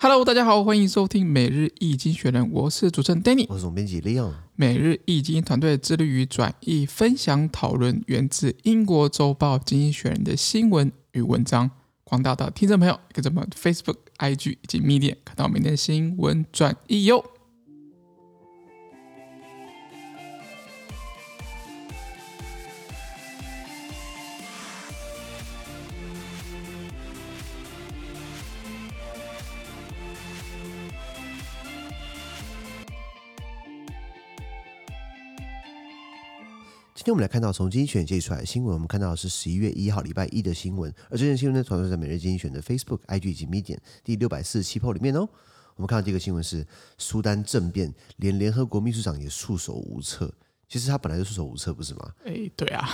Hello，大家好，欢迎收听每日易经济学人，我是主持人 Danny，我是总编辑 Leon。每日易经团队致力于转译、分享、讨论源自英国周报《经济学人》的新闻与文章。广大的听众朋友，可以在我们 Facebook、IG 以及 Medium 看到每天的新闻转译哟。今天我们来看到从经济选接出来的新闻，我们看到的是十一月一号礼拜一的新闻，而这件新闻呢，传在每日经济学人的 Facebook、IG 以及 m e d i a 第六百四十七 po 里面哦。我们看到这个新闻是苏丹政变，连联合国秘书长也束手无策。其实他本来就束手无策，不是吗？哎，对啊，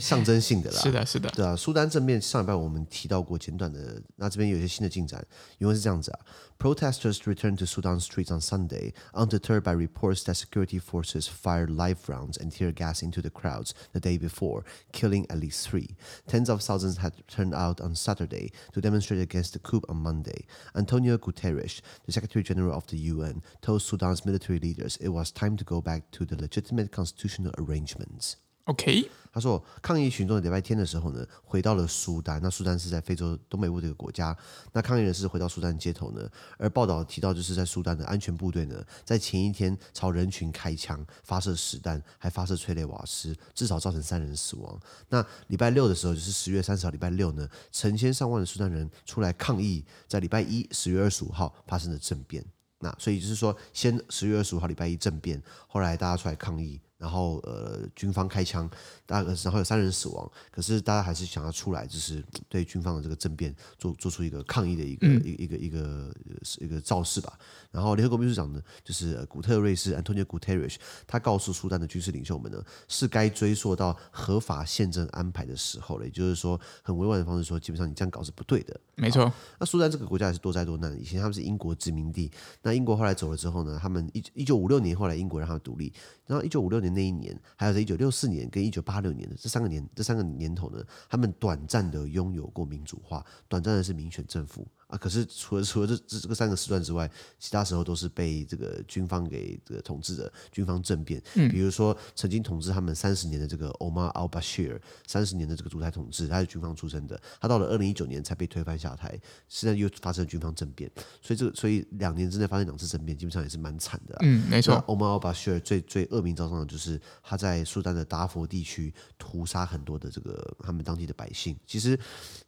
象征性的啦。是的，是的，对啊。苏丹政变上礼拜我们提到过简短的，那这边有一些新的进展，因为是这样子啊。Protesters returned to Sudan streets on Sunday, undeterred by reports that security forces fired live rounds and tear gas into the crowds the day before, killing at least three. Tens of thousands had turned out on Saturday to demonstrate against the coup on Monday. Antonio Guterres, the Secretary General of the UN, told Sudan's military leaders it was time to go back to the legitimate constitution. Constitutional arrangements. OK，他说，抗议群众礼拜天的时候呢，回到了苏丹。那苏丹是在非洲东北部这个国家。那抗议人士回到苏丹街头呢，而报道提到，就是在苏丹的安全部队呢，在前一天朝人群开枪，发射实弹，还发射催泪瓦斯，至少造成三人死亡。那礼拜六的时候，就是十月三十号礼拜六呢，成千上万的苏丹人出来抗议，在礼拜一十月二十五号发生的政变。那所以就是说，先十月二十五号礼拜一政变，后来大家出来抗议。然后呃，军方开枪，大然后有三人死亡，可是大家还是想要出来，就是对军方的这个政变做做出一个抗议的一个、嗯、一个一个一个一个造势吧。然后联合国秘书长呢，就是古特瑞斯 （Antonio Guterres），他告诉苏丹的军事领袖们呢，是该追溯到合法宪政安排的时候了。也就是说，很委婉的方式说，基本上你这样搞是不对的。没错。那苏丹这个国家也是多灾多难，以前他们是英国殖民地，那英国后来走了之后呢，他们一一九五六年后来英国让他们独立，然后一九五六年。那一年，还有在一九六四年跟一九八六年的这三个年，这三个年头呢，他们短暂的拥有过民主化，短暂的是民选政府。啊，可是除了除了这这这个三个时段之外，其他时候都是被这个军方给这个统治的军方政变。嗯，比如说曾经统治他们三十年的这个 Omar al-Bashir，三十年的这个独裁统治，他是军方出身的。他到了二零一九年才被推翻下台，现在又发生了军方政变，所以这个所以两年之内发生两次政变，基本上也是蛮惨的。嗯，没错。Omar al-Bashir 最最恶名昭彰的就是他在苏丹的达佛地区屠杀很多的这个他们当地的百姓。其实。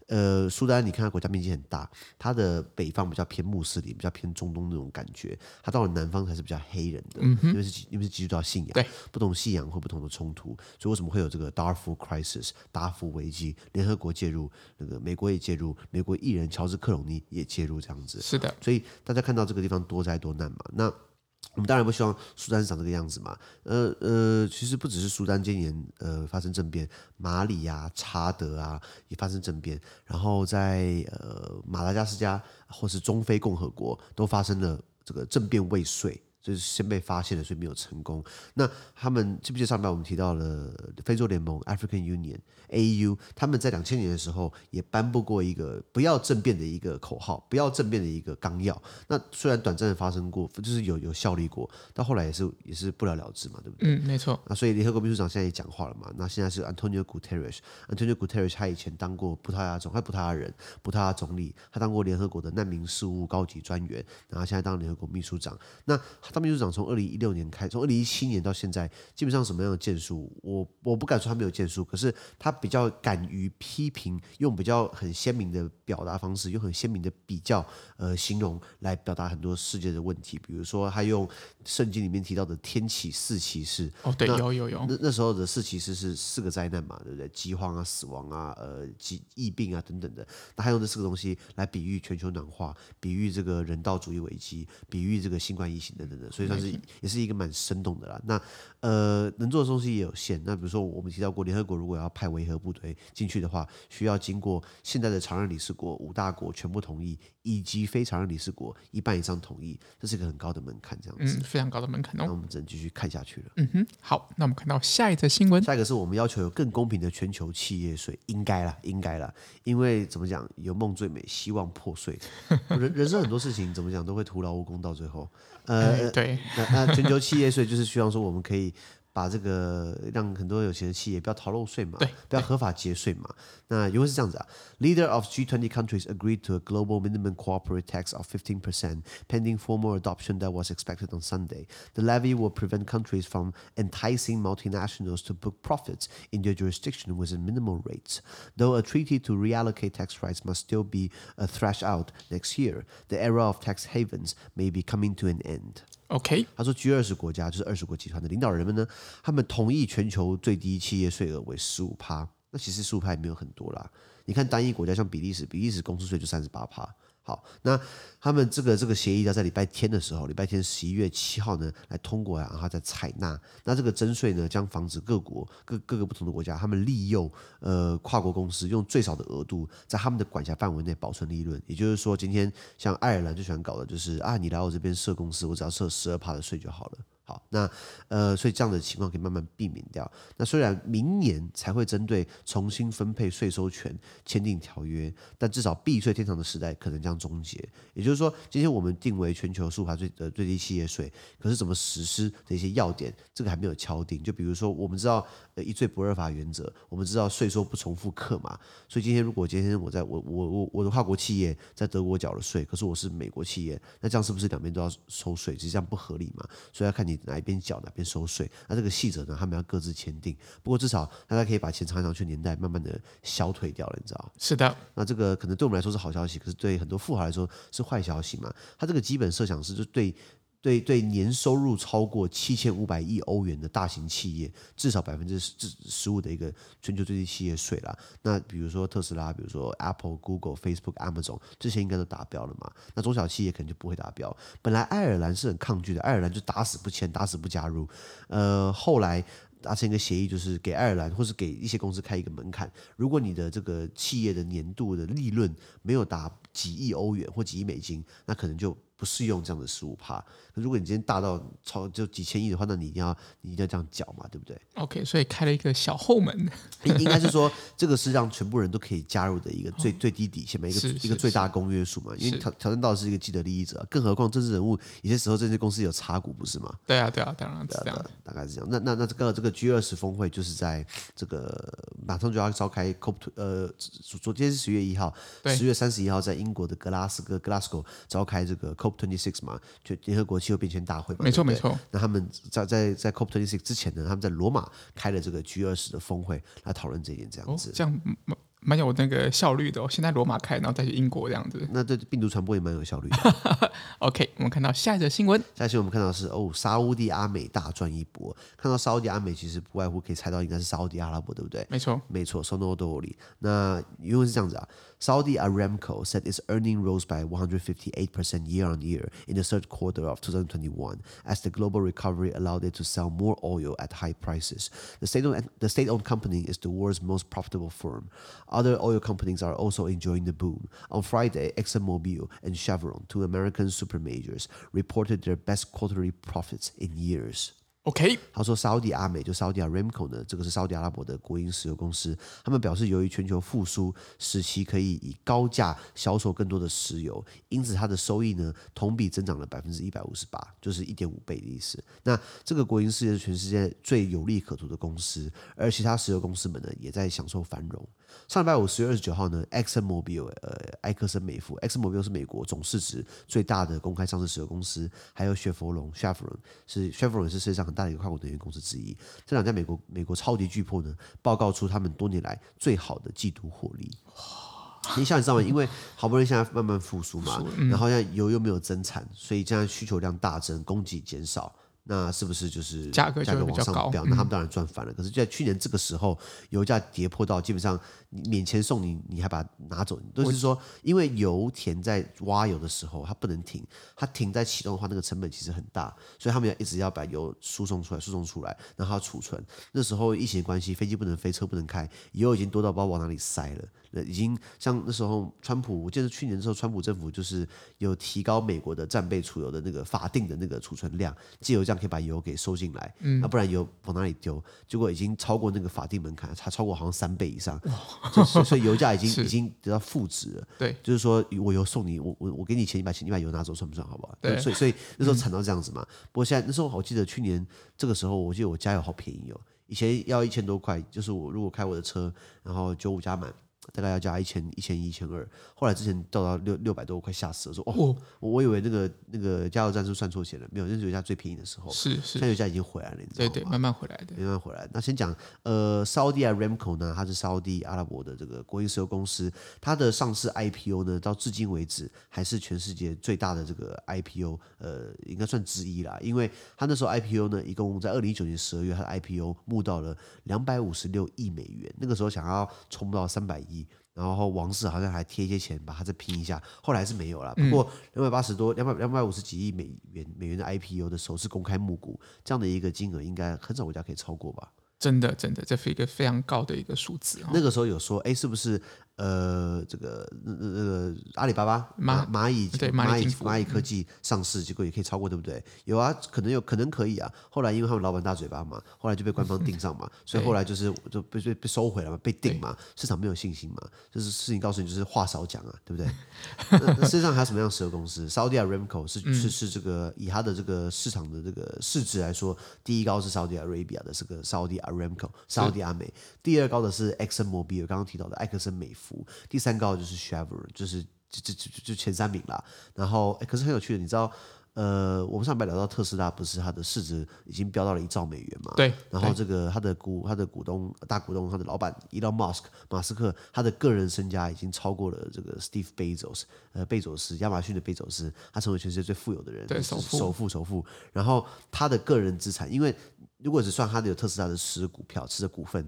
呃，苏丹，你看它国家面积很大，它的北方比较偏穆斯林，比较偏中东那种感觉，它到了南方才是比较黑人的，嗯、因为是因为是基督教信仰，对，不同信仰会不同的冲突，所以为什么会有这个 Darfur Crisis 达福危机？联合国介入，那个美国也介入，美国艺人乔治克隆尼也介入，这样子，是的，所以大家看到这个地方多灾多难嘛，那。我们当然不希望苏丹长这个样子嘛，呃呃，其实不只是苏丹今年呃发生政变，马里啊、查德啊也发生政变，然后在呃马达加斯加或是中非共和国都发生了这个政变未遂。就是先被发现了，所以没有成功。那他们记不记得上边我们提到了非洲联盟 （African Union，AU）？他们在两千年的时候也颁布过一个不要政变的一个口号，不要政变的一个纲要。那虽然短暂的发生过，就是有有效力过，到后来也是也是不了了之嘛，对不对？嗯，没错。那所以联合国秘书长现在也讲话了嘛？那现在是 Antonio Guterres，Antonio Guterres 他以前当过葡萄牙总，他葡萄牙人，葡萄牙总理，他当过联合国的难民事务高级专员，然后现在当联合国秘书长。那他秘书长从二零一六年开，从二零一七年到现在，基本上什么样的建树，我我不敢说他没有建树，可是他比较敢于批评，用比较很鲜明的表达方式，用很鲜明的比较呃形容来表达很多世界的问题。比如说，他用圣经里面提到的天启四骑士，哦，对，有有有，那那时候的四骑士是四个灾难嘛，对不对？饥荒啊、死亡啊、呃、疾疫病啊等等的。那他用这四个东西来比喻全球暖化，比喻这个人道主义危机，比喻这个新冠疫情等等的。的，所以算是也是一个蛮生动的啦。那呃，能做的东西也有限。那比如说我们提到过，联合国如果要派维和部队进去的话，需要经过现在的常任理事国五大国全部同意，以及非常任理事国一半以上同意，这是一个很高的门槛，这样子。嗯，非常高的门槛哦。那我们只能继续看下去了。嗯哼，好，那我们看到下一则新闻。下一个是我们要求有更公平的全球企业税，应该啦，应该啦，因为怎么讲，有梦最美，希望破碎。人人生很多事情怎么讲都会徒劳无功，到最后，呃，对，那那全球企业税就是希望说我们可以。把这个让很多有钱的企业不要逃漏税嘛，对，不要合法节税嘛。那因为是这样子啊，Leader of G20 countries agreed to a global minimum corporate tax of 15%, pending formal adoption that was expected on Sunday. The levy will prevent countries from enticing multinationals to book profits in their jurisdiction with a minimal rate. Though a treaty to reallocate tax rights must still be thrashed out next year, the era of tax havens may be coming to an end. OK，他说 G 二十国家就是二十国集团的领导人们呢，他们同意全球最低企业税额为十五趴。那其实十五趴也没有很多啦。你看单一国家像比利时，比利时公司税就三十八趴。好，那他们这个这个协议要在礼拜天的时候，礼拜天十一月七号呢来通过，然后再采纳。那这个征税呢，将防止各国各各个不同的国家，他们利用呃跨国公司用最少的额度，在他们的管辖范围内保存利润。也就是说，今天像爱尔兰最喜欢搞的就是啊，你来我这边设公司，我只要设十二帕的税就好了。好，那呃，所以这样的情况可以慢慢避免掉。那虽然明年才会针对重新分配税收权签订条约，但至少避税天堂的时代可能将终结。也就是说，今天我们定为全球数法最呃最低企业税，可是怎么实施的一些要点，这个还没有敲定。就比如说，我们知道呃一罪不二法原则，我们知道税收不重复课嘛。所以今天如果今天我在我我我我的跨国企业在德国缴了税，可是我是美国企业，那这样是不是两边都要收税？其实这样不合理嘛。所以要看你。哪一边缴哪边收税，那这个细则呢，他们要各自签订。不过至少大家可以把钱藏上去，年代慢慢的消退掉了，你知道？是的。那这个可能对我们来说是好消息，可是对很多富豪来说是坏消息嘛。他这个基本设想是，就对。对对，年收入超过七千五百亿欧元的大型企业，至少百分之十十五的一个全球最低企业税啦。那比如说特斯拉，比如说 Apple、Google、Facebook、Amazon 这些应该都达标了嘛？那中小企业可能就不会达标。本来爱尔兰是很抗拒的，爱尔兰就打死不签，打死不加入。呃，后来达成一个协议，就是给爱尔兰或是给一些公司开一个门槛，如果你的这个企业的年度的利润没有达几亿欧元或几亿美金，那可能就。不适用这样的十五趴。如果你今天大到超就几千亿的话，那你一定要你一定要这样缴嘛，对不对？OK，所以开了一个小后门。应 应该是说，这个是让全部人都可以加入的一个最、哦、最低底线嘛，一个一个最大公约数嘛。因为挑挑战到的是一个既得利益者，更何况政治人物有些时候这些公司有插股，不是吗？对啊，对啊，当然这样，大概是这样。那那那这个这个 G 二十峰会就是在这个马上就要召开 COP，呃，昨天是十月一号，十月三十一号在英国的格拉斯哥 Glasgow 召开这个 COP twenty six 嘛。就联合国气候变迁大会嘛，没错没错。那他们在在在 COP twenty six 之前呢，他们在罗马开了这个 G 二十的峰会来讨论这一点，这样子。哦、这样蛮有那个效率的哦。现在罗马开，然后再去英国这样子。那对病毒传播也蛮有效率的。OK，我们看到下一则新闻。下一则我们看到是哦，沙乌地阿美大赚一波。看到沙乌地阿美，其实不外乎可以猜到应该是沙乌地阿拉伯，对不对？没错，没错。Sonodoli。那因为是这样子啊。Saudi Aramco said its earnings rose by 158% year on year in the third quarter of 2021 as the global recovery allowed it to sell more oil at high prices. The state-owned, company is the world's most profitable firm. Other oil companies are also enjoying the boom. On Friday, ExxonMobil and Chevron, two American supermajors, reported their best quarterly profits in years. OK，他说沙乌地阿美就沙乌地 Aramco 呢，这个是沙乌地阿拉伯的国营石油公司。他们表示，由于全球复苏，使其可以以高价销售更多的石油，因此它的收益呢同比增长了百分之一百五十八，就是一点五倍的意思。那这个国营事业是全世界最有利可图的公司，而其他石油公司们呢也在享受繁荣。上礼拜五十月二十九号呢，Exxon Mobil 呃，埃克森美孚，Exxon Mobil 是美国总市值最大的公开上市石油公司，还有雪佛龙 Chevron 是 Chevron 是世界上很大的一个跨国能源公司之一。这两家美国美国超级巨破呢，报告出他们多年来最好的季度获利。你想你知道吗？因为好不容易现在慢慢复苏嘛，然后现在油又没有增产，所以现在需求量大增，供给减少。那是不是就是价格价格往上飙？嗯、那他们当然赚翻了。可是就在去年这个时候，油价跌破到基本上你免钱送你，你还把它拿走，都是说因为油田在挖油的时候它不能停，它停在启动的话，那个成本其实很大，所以他们要一直要把油输送出来，输送出来，然后储存。那时候疫情的关系，飞机不能飞，车不能开，油已经多到不知道往哪里塞了。已经像那时候，川普，我记得去年的时候，川普政府就是有提高美国的战备储油的那个法定的那个储存量，借由这样可以把油给收进来，嗯，那不然油往哪里丢？结果已经超过那个法定门槛，它超过好像三倍以上，所以油价已经已经得到负值了。对，就是说我油送你，我我我给你钱，你把钱你把油拿走，算不算？好不好？对，所以所 以那时候惨到这样子嘛。嗯、不过现在那时候我记得去年这个时候，我记得我加油好便宜哦，以前要一千多块，就是我如果开我的车，然后九五加满。大概要加一千一千一千二，后来之前到到六六百多，我快吓死了。说哦，我我以为那个那个加油站是算错钱了，没有，那是油价最便宜的时候。是是，现在油价已经回来了，你知道吗？对对，慢慢回来的，慢慢回来。那先讲呃，Saudi Aramco 呢，它是沙乌地阿拉伯的这个国营石油公司，它的上市 IPO 呢，到至今为止还是全世界最大的这个 IPO，呃，应该算之一啦。因为它那时候 IPO 呢，一共在二零一九年十二月，它的 IPO 募到了两百五十六亿美元，那个时候想要冲到三百亿。然后王室好像还贴一些钱，把它再拼一下，后来是没有了。不过两百八十多、两百两百五十几亿美元美元的 IPO 的首次公开募股，这样的一个金额，应该很少国家可以超过吧？真的，真的，这是一个非常高的一个数字。那个时候有说，哎，是不是？呃，这个那那个阿里巴巴蚂蚂蚁对蚂蚁蚂蚁科技上市，结果也可以超过，对不对？有啊，可能有可能可以啊。后来因为他们老板大嘴巴嘛，后来就被官方盯上嘛，所以后来就是就被被被收回了嘛，被定嘛，市场没有信心嘛。就是事情告诉你，就是话少讲啊，对不对？那世界上还有什么样的石油公司？Saudi Aramco 是是是这个以它的这个市场的这个市值来说，第一高是 Saudi Arabia 的这个 Saudi Aramco，Saudi 阿美。第二高的是 Exxon Mobil，刚刚提到的埃克森美孚。第三高就是 Chevron，就是就就就就前三名啦。然后，哎，可是很有趣的，你知道，呃，我们上面聊到特斯拉，不是它的市值已经飙到了一兆美元嘛？对。然后这个它的股，它的股东大股东，他的老板 Elon Musk 马斯克，他的个人身家已经超过了这个 Steve Bezos，呃，贝佐斯，亚马逊的贝佐斯，他成为全世界最富有的人，对，首富，首富，首富。然后他的个人资产，因为如果只算他的有特斯拉的持股票，持的股份。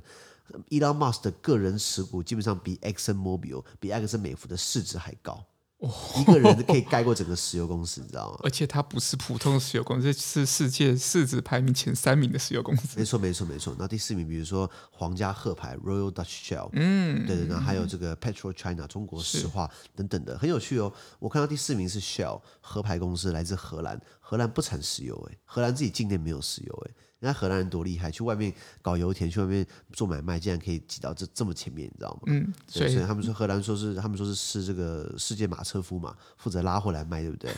Elon Musk 的个人持股基本上比 Exxon Mobil、比埃克森美孚的市值还高，哦、一个人可以盖过整个石油公司，你知道吗？而且它不是普通的石油公司，是世界市值排名前三名的石油公司。没错，没错，没错。那第四名，比如说皇家鹤牌 Royal Dutch Shell，嗯，对对，那还有这个 PetroChina 中国石化等等的，很有趣哦。我看到第四名是 Shell 壳牌公司，来自荷兰，荷兰不产石油，哎，荷兰自己境内没有石油，哎。人家荷兰人多厉害，去外面搞油田，去外面做买卖，竟然可以挤到这这么前面，你知道吗？嗯，所以他们说荷兰说是他们说是是这个世界马车夫嘛，负责拉货来卖，对不对？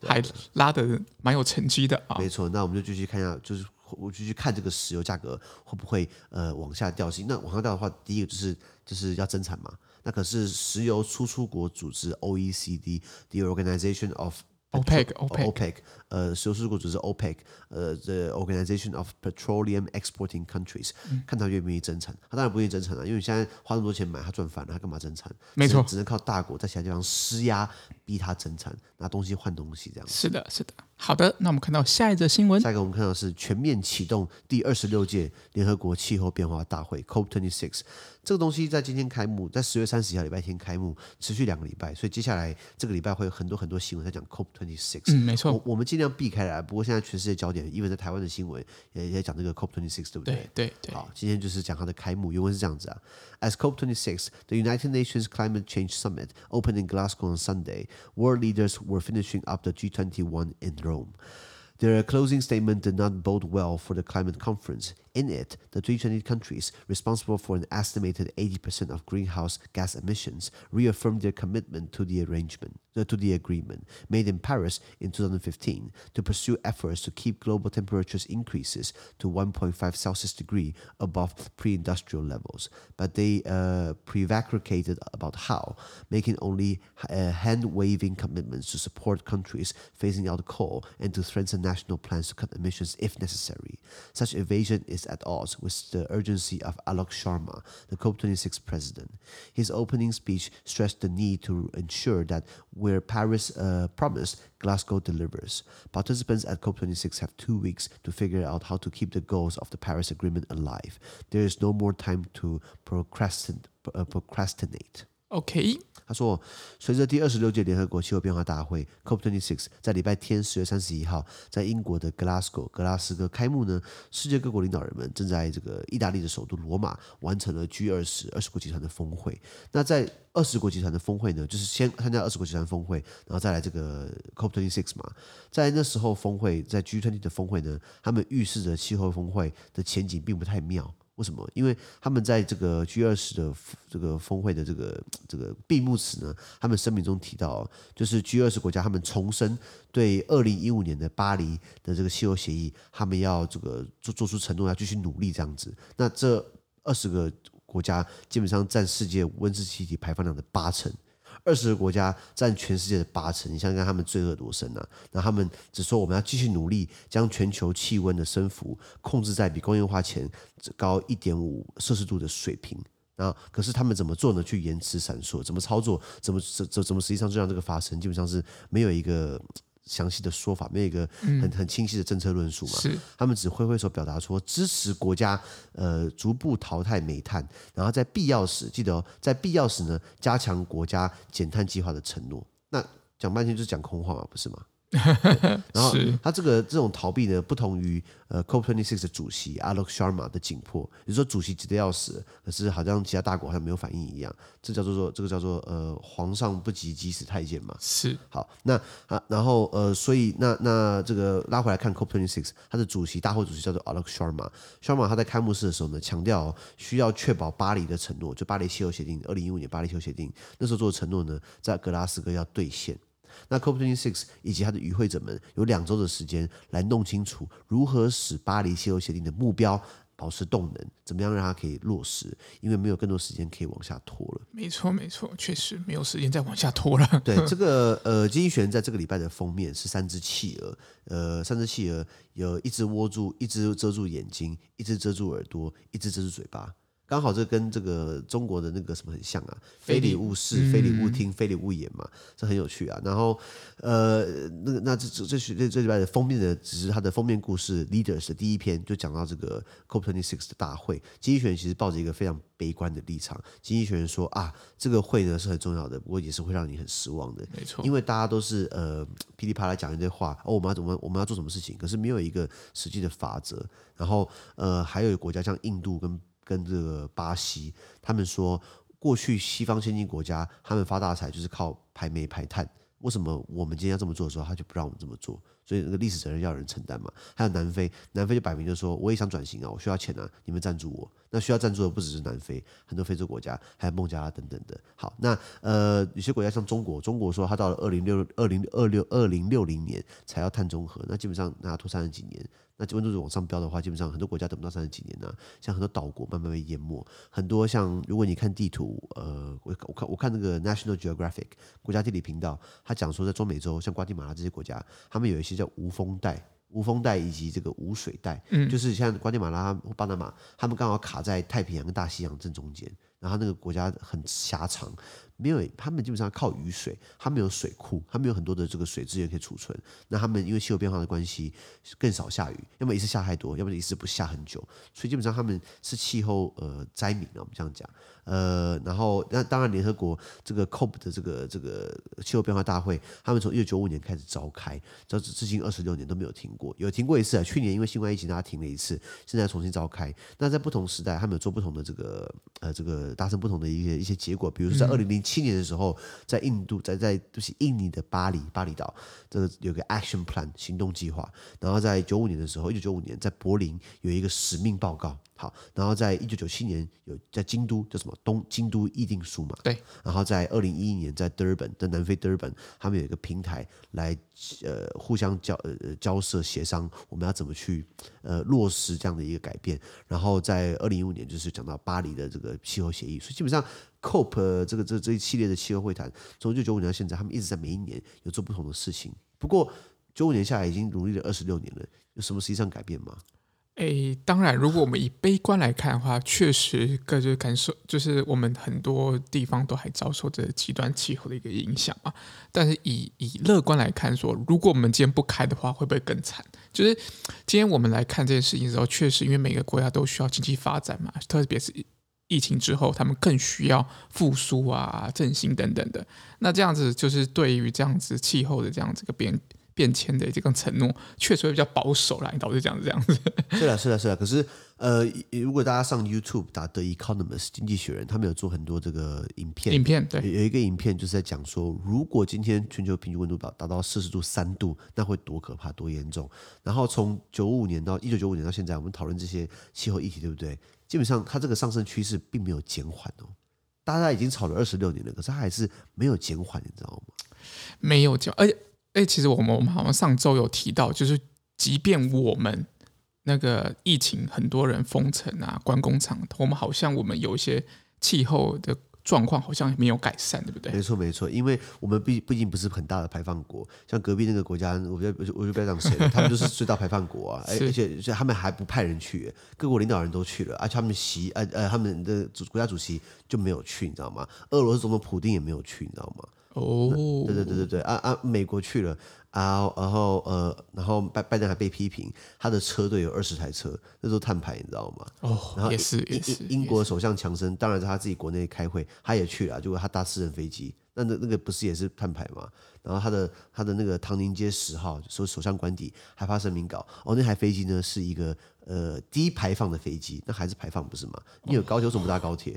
还拉的蛮有成绩的啊。没错，那我们就继续看一下，就是我继续看这个石油价格会不会呃往下掉。那往下掉的话，第一个就是就是要增产嘛。那可是石油输出国组织 OECD，The Organization of OPEC，OPEC，呃，石油输出国组织 OPEC，呃，The Organization of Petroleum Exporting Countries，、嗯、看他愿不愿意增产，他当然不愿意增产了，因为你现在花那么多钱买，他赚翻了，他干嘛增产？没错，只能靠大国在其他地方施压，逼他增产，拿东西换东西，这样。是的，是的。好的，那我们看到下一则新闻。下一个我们看到是全面启动第二十六届联合国气候变化大会 （COP26）。这个东西在今天开幕，在十月三十一号礼拜天开幕，持续两个礼拜，所以接下来这个礼拜会有很多很多新闻在讲 COP26。嗯，没错。我，我们尽量避开来，不过现在全世界焦点，因为在台湾的新闻也也讲这个 COP26，对不对？对对对。好，今天就是讲它的开幕，原文是这样子啊：As COP26, the United Nations Climate Change Summit opened in Glasgow on Sunday, world leaders were finishing up the G21 in Rome. Their closing statement did not bode well for the climate conference. In it, the G20 countries, responsible for an estimated 80% of greenhouse gas emissions, reaffirmed their commitment to the arrangement, uh, to the agreement made in Paris in 2015 to pursue efforts to keep global temperatures increases to 1.5 Celsius degree above pre-industrial levels. But they uh, prevaricated about how, making only uh, hand-waving commitments to support countries phasing out coal and to strengthen national plans to cut emissions if necessary. Such evasion is at odds with the urgency of Alok Sharma, the COP26 president. His opening speech stressed the need to ensure that where Paris uh, promised, Glasgow delivers. Participants at COP26 have two weeks to figure out how to keep the goals of the Paris Agreement alive. There is no more time to. Uh, procrastinate. OK，他说，随着第二十六届联合国气候变化大会 （COP26） 在礼拜天十月三十一号在英国的 Glasgow 格拉斯哥开幕呢，世界各国领导人们正在这个意大利的首都罗马完成了 G 二十二十国集团的峰会。那在二十国集团的峰会呢，就是先参加二十国集团峰会，然后再来这个 COP26 嘛。在那时候峰会，在 G20 的峰会呢，他们预示着气候峰会的前景并不太妙。为什么？因为他们在这个 G 二十的这个峰会的这个这个闭幕词呢，他们声明中提到，就是 G 二十国家他们重申对二零一五年的巴黎的这个气候协议，他们要这个做做出承诺，要继续努力这样子。那这二十个国家基本上占世界温室气体排放量的八成。二十个国家占全世界的八成，你想想看他们罪恶多深啊？那他们只说我们要继续努力，将全球气温的升幅控制在比工业化前高一点五摄氏度的水平。啊，可是他们怎么做呢？去延迟闪烁，怎么操作？怎么怎怎怎么实际上就让这个发生？基本上是没有一个。详细的说法，没有一个很很清晰的政策论述嘛？是，他们只挥挥手表达说支持国家呃逐步淘汰煤炭，然后在必要时，记得哦，在必要时呢，加强国家减碳计划的承诺。那讲半天就是讲空话嘛，不是吗？然后他这个这种逃避呢，不同于呃 COP26 的主席 Alok Sharma 的紧迫，也就是说主席急得要死，可是好像其他大国好像没有反应一样，这叫做说这个叫做呃皇上不急急死太监嘛。是好，那啊然后呃所以那那这个拉回来看 COP26，他的主席大会主席叫做 Alok Sharma，Sharma 他在开幕式的时候呢，强调需要确保巴黎的承诺，就巴黎气候协定，二零一五年巴黎气候协定那时候做的承诺呢，在格拉斯哥要兑现。那 COP26 以及它的与会者们有两周的时间来弄清楚如何使巴黎气候协定的目标保持动能，怎么样让它可以落实？因为没有更多时间可以往下拖了。没错，没错，确实没有时间再往下拖了。对，这个呃，经济学人在这个礼拜的封面是三只企鹅，呃，三只企鹅有一只窝住，一只遮住眼睛，一只遮住耳朵，一只遮住嘴巴。刚好这跟这个中国的那个什么很像啊，非礼勿视，非礼勿听，非礼勿言嘛，这很有趣啊。然后呃，那个那这这这这这礼拜的封面的只是它的封面故事，Leaders 的第一篇就讲到这个 COP26 的大会。经济学人其实抱着一个非常悲观的立场，经济学人说啊，这个会呢是很重要的，不过也是会让你很失望的，没错，因为大家都是呃噼里啪啦讲一堆话，哦，我们要怎么我们要做什么事情，可是没有一个实际的法则。然后呃，还有国家像印度跟跟这个巴西，他们说，过去西方先进国家他们发大财就是靠排煤排碳，为什么我们今天要这么做的时候，他就不让我们这么做？所以那个历史责任要有人承担嘛。还有南非，南非就摆明就说，我也想转型啊，我需要钱啊，你们赞助我。那需要赞助的不只是南非，很多非洲国家，还有孟加拉等等的。好，那呃有些国家像中国，中国说他到了二零六二零二六二零六零年才要碳中和，那基本上那要拖三十几年。那温度往上飙的话，基本上很多国家等不到三十几年呢、啊。像很多岛国慢慢被淹没，很多像如果你看地图，呃，我我看我看那个 National Geographic 国家地理频道，他讲说在中美洲，像瓜地马拉这些国家，他们有一些叫无风带、无风带以及这个无水带，嗯，就是像瓜地马拉、巴拿马，他们刚好卡在太平洋跟大西洋正中间，然后那个国家很狭长。没有，他们基本上靠雨水，他们有水库，他们有很多的这个水资源可以储存。那他们因为气候变化的关系，更少下雨，要么一次下太多，要么一次不下很久，所以基本上他们是气候呃灾民啊，我们这样讲。呃，然后那当然联合国这个 COP 的这个这个气候变化大会，他们从一九九五年开始召开，到至今二十六年都没有停过，有停过一次啊，去年因为新冠疫情大家停了一次，现在重新召开。那在不同时代，他们有做不同的这个呃这个达成不同的一些一些结果，比如说在二零零七。年的时候，在印度，在在就是印尼的巴黎巴厘岛，这个有个 action plan 行动计划。然后在九五年的时候，一九九五年在柏林有一个使命报告。好，然后在一九九七年有在京都叫什么东京都议定书嘛？对。然后在二零一一年在德尔本，在南非德尔本，他们有一个平台来呃互相交呃交涉协商，我们要怎么去呃落实这样的一个改变。然后在二零一五年就是讲到巴黎的这个气候协议，所以基本上 COP 这个这这一系列的气候会谈，从一九九五年到现在，他们一直在每一年有做不同的事情。不过九五年下来已经努力了二十六年了，有什么实际上改变吗？诶，当然，如果我们以悲观来看的话，确实个人感受就是我们很多地方都还遭受着极端气候的一个影响啊。但是以以乐观来看说，说如果我们今天不开的话，会不会更惨？就是今天我们来看这件事情的时候，确实因为每个国家都需要经济发展嘛，特别是疫情之后，他们更需要复苏啊、振兴等等的。那这样子就是对于这样子气候的这样子个变。变迁的这个承诺确实会比较保守啦，你导致这样子这样子。是的，是的，是的。可是，呃，如果大家上 YouTube 打 The Economist 经济学人，他们有做很多这个影片。影片对，有一个影片就是在讲说，如果今天全球平均温度达达到摄氏度三度，那会多可怕，多严重。然后从九五年到一九九五年到现在，我们讨论这些气候议题，对不对？基本上它这个上升趋势并没有减缓哦。大家已经吵了二十六年了，可是它还是没有减缓，你知道吗？没有减，而且。哎，其实我们我们好像上周有提到，就是即便我们那个疫情，很多人封城啊、关工厂，我们好像我们有一些气候的状况好像没有改善，对不对？没错没错，因为我们毕毕竟不是很大的排放国，像隔壁那个国家，我就我就不要讲谁了，他们就是最大排放国啊，而且而且他们还不派人去，各国领导人都去了，而且他们习呃呃他们的主国家主席就没有去，你知道吗？俄罗斯总统普京也没有去，你知道吗？哦，对对对对对啊啊！美国去了啊，然后呃，然后拜拜登还被批评，他的车队有二十台车，那都碳排，你知道吗？哦，然后也是也是。英国首相强生当然在他自己国内开会，他也去了，结果他搭私人飞机，那那那个不是也是碳排吗？然后他的他的那个唐宁街十号首首相官邸还发声明稿，哦，那台飞机呢是一个。呃，低排放的飞机，那还是排放不是吗？你有高铁，为什么不搭高铁？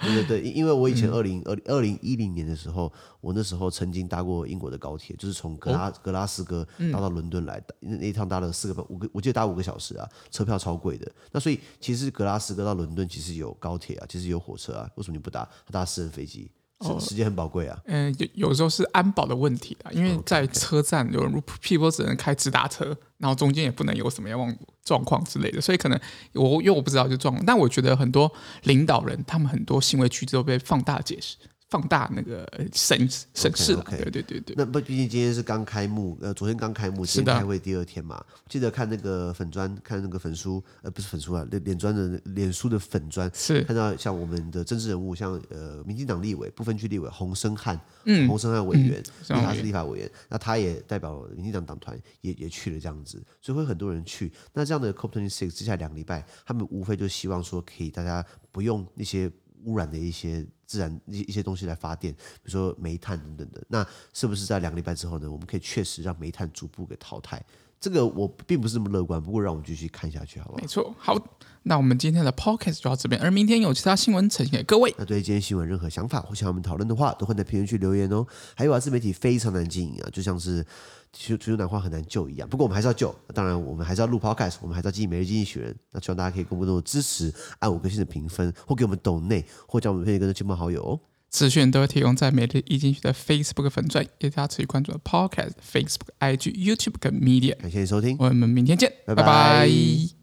对对对，因为我以前二零二二零一零年的时候，我那时候曾经搭过英国的高铁，就是从格拉格拉斯哥搭到伦敦来的，那一趟搭了四个半五个，我记得搭五个小时啊，车票超贵的。那所以其实格拉斯哥到伦敦其实有高铁啊，其实有火车啊，为什么你不搭？他搭私人飞机。哦，时间很宝贵啊。嗯，有有时候是安保的问题啊，因为在车站有人譬如只能开直达车，然后中间也不能有什么样状况之类的，所以可能我因为我不知道这状况，但我觉得很多领导人他们很多行为举止都被放大解释。放大那个审审视了，okay, okay. 对对对对。那不，毕竟今天是刚开幕，呃，昨天刚开幕，今天开会第二天嘛。记得看那个粉砖，看那个粉书，呃，不是粉书啊，脸脸专的脸书的粉砖，是看到像我们的政治人物，像呃，民进党立委不分区立委洪申翰，嗯，洪申翰委员，嗯、他是立法委员，那他也代表民进党党团也也去了这样子，所以会很多人去。那这样的 COP26 接下来两个礼拜，他们无非就希望说，可以大家不用那些。污染的一些自然一一些东西来发电，比如说煤炭等等的，那是不是在两个礼拜之后呢？我们可以确实让煤炭逐步给淘汰？这个我并不是那么乐观，不过让我们继续看下去，好不好？没错，好，那我们今天的 podcast 就到这边，而明天有其他新闻呈现给各位。那对今天新闻任何想法或想我们讨论的话，都会在评论区留言哦。还有啊，自媒体非常难经营啊，就像是。全球暖化很难救一样，不过我们还是要救。当然，我们还是要录 podcast，我们还是要经营每日经济学人。那希望大家可以更多的支持，按五颗星的评分，或给我们抖内，或将我们推荐给亲朋好友哦。资讯都会提供在每日易经济学的 Facebook 粉钻，也大家持续关注的 podcast、Facebook、IG、YouTube 跟 Media。感谢收听，我们明天见，拜拜。拜拜。